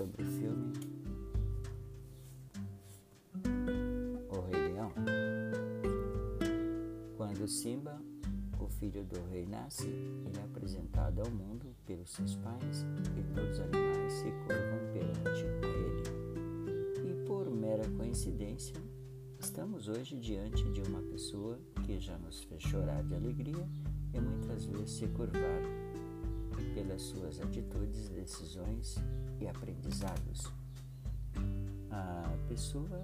sobre o filme O Rei Leão. Quando Simba, o filho do rei, nasce, ele é apresentado ao mundo pelos seus pais e todos os animais se curvam perante ele. E por mera coincidência, estamos hoje diante de uma pessoa que já nos fez chorar de alegria e muitas vezes se curvar pelas suas atitudes, decisões e aprendizados. A pessoa,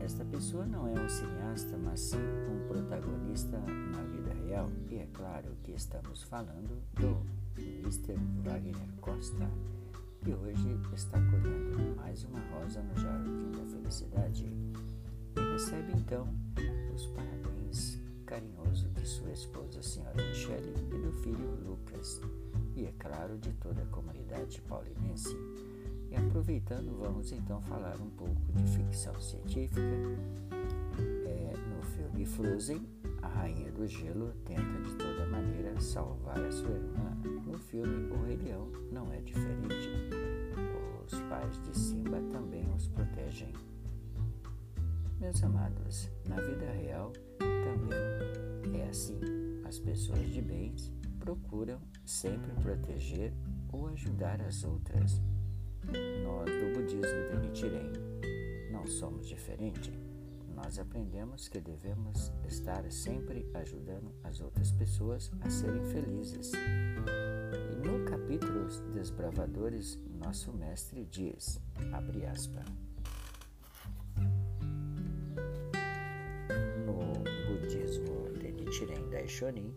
esta pessoa não é um cineasta, mas sim um protagonista na vida real. E é claro que estamos falando do Mr. Wagner Costa, que hoje está colhendo mais uma rosa no Jardim da Felicidade e recebe então os parabéns carinhosos de sua esposa, a senhora Michele, e do filho Lucas e, é claro, de toda a comunidade paulinense. E aproveitando, vamos então falar um pouco de ficção científica. É, no filme Frozen, a Rainha do Gelo tenta de toda maneira salvar a sua irmã. No filme O Rei Leão não é diferente. Os pais de Simba também os protegem. Meus amados, na vida real também é assim. As pessoas de bens procuram sempre proteger ou ajudar as outras. Nós, do budismo de Nichiren, não somos diferentes. Nós aprendemos que devemos estar sempre ajudando as outras pessoas a serem felizes. E no capítulo Desbravadores, nosso mestre diz, abre aspas, Nichiren Daishonin,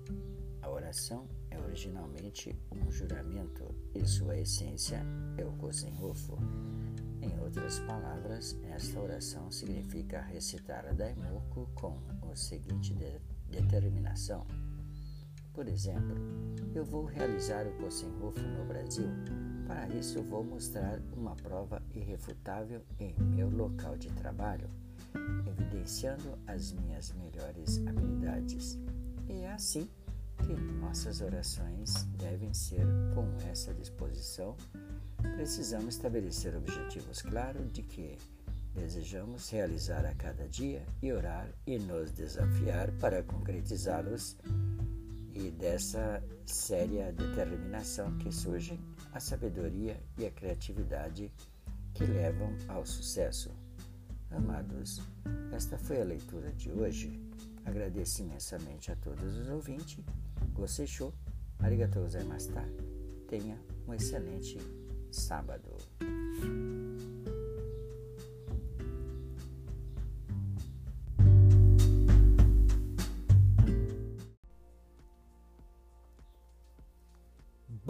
a oração é originalmente um juramento e sua essência é o Kosenrofo. Em outras palavras, esta oração significa recitar a Daimoku com a seguinte de determinação. Por exemplo, eu vou realizar o Kosenrofo no Brasil. Para isso, vou mostrar uma prova irrefutável em meu local de trabalho, evidenciando as minhas melhores habilidades. E é assim que nossas orações devem ser com essa disposição. Precisamos estabelecer objetivos claros de que desejamos realizar a cada dia e orar e nos desafiar para concretizá-los e dessa séria determinação que surgem a sabedoria e a criatividade que levam ao sucesso. Amados, esta foi a leitura de hoje. Agradeço imensamente a todos os ouvintes Goseixou, arigatou gozaimashita. Tenha um excelente sábado.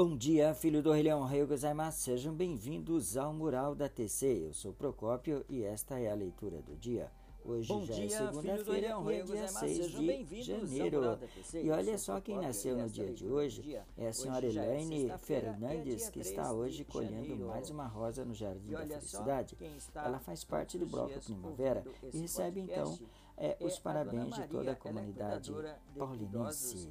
Bom dia, filho do Rei Leão Rei Gozaimasu. Sejam bem-vindos ao Mural da TC. Eu sou Procópio e esta é a leitura do dia. Hoje Bom já é dia, é segunda-feira e é dia 6 de janeiro. E olha só quem nasceu no dia de hoje. É a senhora Elaine é Fernandes, que está hoje colhendo mais uma rosa no Jardim da Felicidade. Ela faz parte do Bloco Primavera e recebe então é, os parabéns de toda a comunidade paulinense.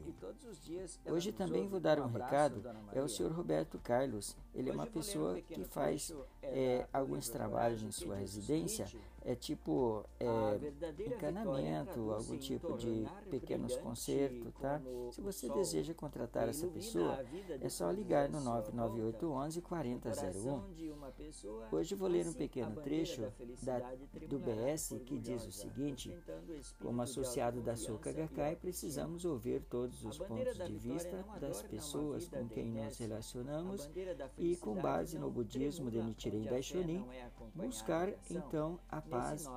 Hoje também vou dar um recado, é o senhor Roberto Carlos. Ele é uma pessoa que faz é, alguns trabalhos em sua residência é tipo é, encanamento, algum tipo de pequenos concertos, tá? Se você deseja contratar essa pessoa, é só ligar no 998 11 4001. Hoje vou ler um pequeno trecho da, do BS que diz o seguinte: Como associado da Soca Gakkai, precisamos ouvir todos os pontos de vista das pessoas com quem nos relacionamos e, com base no budismo de Nichiren Daishonin, buscar então a paz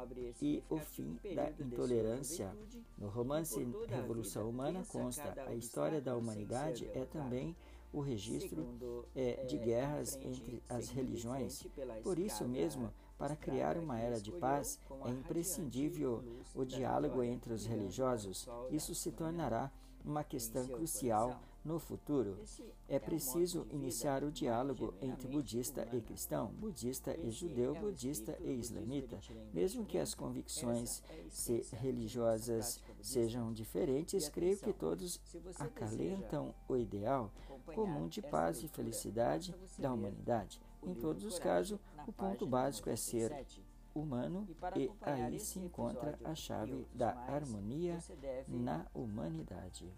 e o fim da intolerância. No romance Revolução Humana consta a história da humanidade é também o registro é, de guerras entre as religiões. Por isso mesmo, para criar uma era de paz, é imprescindível o diálogo entre os religiosos. Isso se tornará uma questão crucial no futuro. É preciso iniciar o diálogo entre budista e cristão, budista e judeu, budista e islamita. Mesmo que as convicções religiosas sejam diferentes, creio que todos acalentam o ideal comum de paz e felicidade da humanidade. Em todos os casos, o ponto básico é ser humano e aí se encontra a chave da harmonia na humanidade.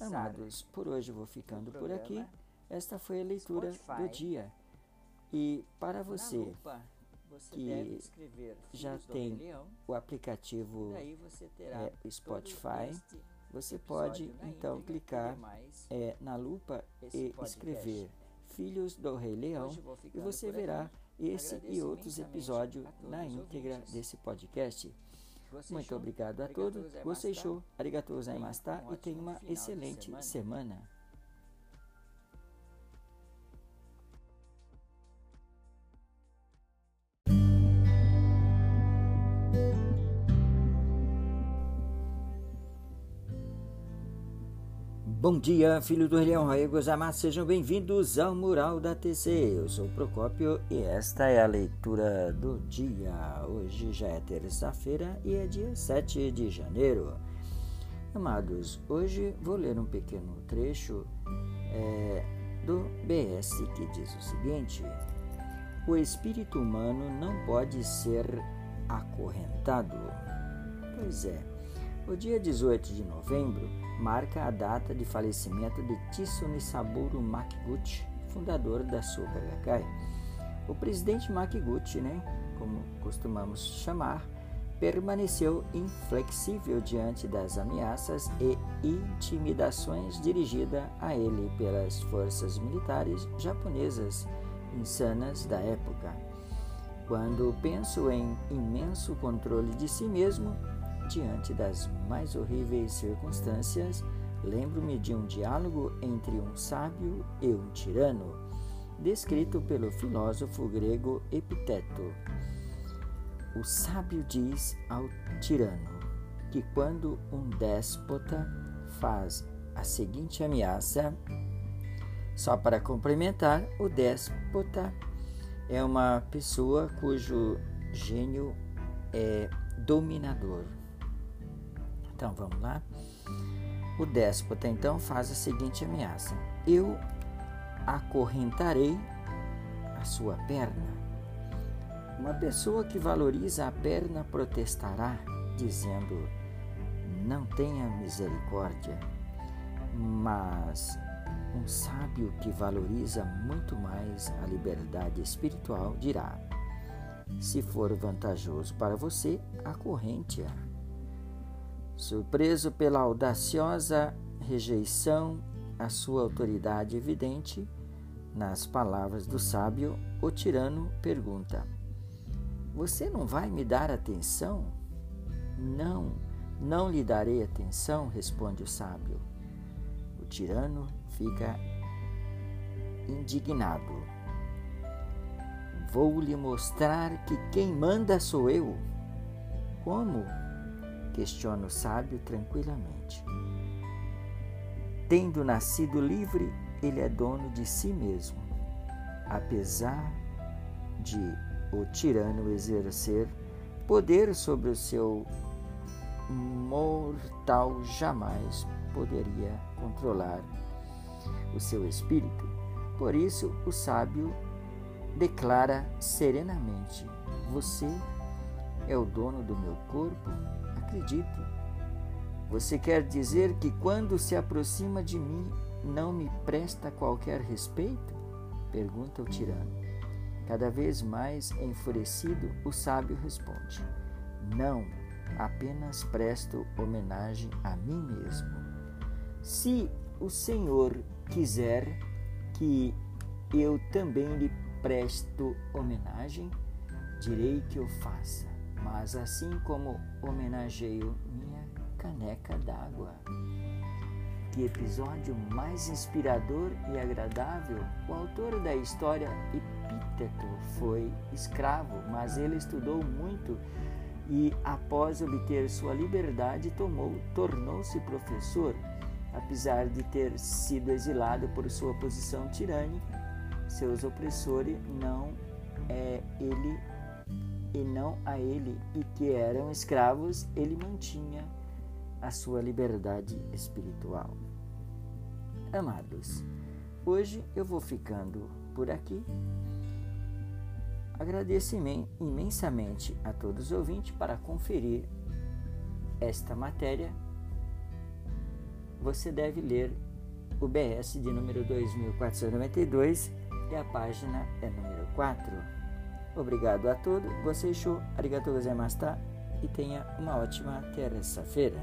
Amados, por hoje vou ficando por aqui. Esta foi a leitura do dia. E para você que já tem o aplicativo é, Spotify, você pode então clicar é, na lupa e escrever Filhos do Rei Leão. E você verá esse e outros episódios na íntegra desse podcast. Muito obrigado a todos. Gostei show. Arigatou gozaimashita e tenha uma excelente semana. Bom dia, filho do Leão Raio Gozamar, sejam bem-vindos ao Mural da TC. Eu sou o Procópio e esta é a leitura do dia. Hoje já é terça-feira e é dia 7 de janeiro. Amados, hoje vou ler um pequeno trecho é, do BS que diz o seguinte: O espírito humano não pode ser acorrentado. Pois é, o dia 18 de novembro marca a data de falecimento de Tissone Saburo Makiguchi, fundador da Soka Gakkai. O presidente Makiguchi, né, como costumamos chamar, permaneceu inflexível diante das ameaças e intimidações dirigidas a ele pelas forças militares japonesas insanas da época. Quando penso em imenso controle de si mesmo, diante das mais horríveis circunstâncias, lembro-me de um diálogo entre um sábio e um tirano, descrito pelo filósofo grego Epiteto. O sábio diz ao tirano que quando um déspota faz a seguinte ameaça, só para complementar, o déspota é uma pessoa cujo gênio é dominador. Então vamos lá. O déspota então faz a seguinte ameaça: Eu acorrentarei a sua perna. Uma pessoa que valoriza a perna protestará, dizendo: Não tenha misericórdia. Mas um sábio que valoriza muito mais a liberdade espiritual dirá: Se for vantajoso para você, acorrente-a. Surpreso pela audaciosa rejeição à sua autoridade evidente, nas palavras do sábio, o tirano pergunta: Você não vai me dar atenção? Não, não lhe darei atenção, responde o sábio. O tirano fica indignado. Vou lhe mostrar que quem manda sou eu. Como? Questiona o sábio tranquilamente. Tendo nascido livre, ele é dono de si mesmo, apesar de o tirano exercer poder sobre o seu mortal jamais poderia controlar o seu espírito. Por isso, o sábio declara serenamente: Você é o dono do meu corpo acredito. Você quer dizer que quando se aproxima de mim não me presta qualquer respeito? Pergunta o tirano. Cada vez mais enfurecido, o sábio responde: Não, apenas presto homenagem a mim mesmo. Se o Senhor quiser que eu também lhe presto homenagem, direi que o faça mas assim como homenageio minha caneca d'água. Que episódio mais inspirador e agradável! O autor da história, Epíteto, foi escravo, mas ele estudou muito e, após obter sua liberdade, tornou-se professor. Apesar de ter sido exilado por sua posição tirânica, seus opressores não é, ele e não a ele, e que eram escravos, ele mantinha a sua liberdade espiritual. Amados, hoje eu vou ficando por aqui. Agradeço imensamente a todos os ouvintes para conferir esta matéria. Você deve ler o BS de número 2492 e a página é número 4. Obrigado a todos, você show, arigatou gozaimashita e tenha uma ótima terça-feira.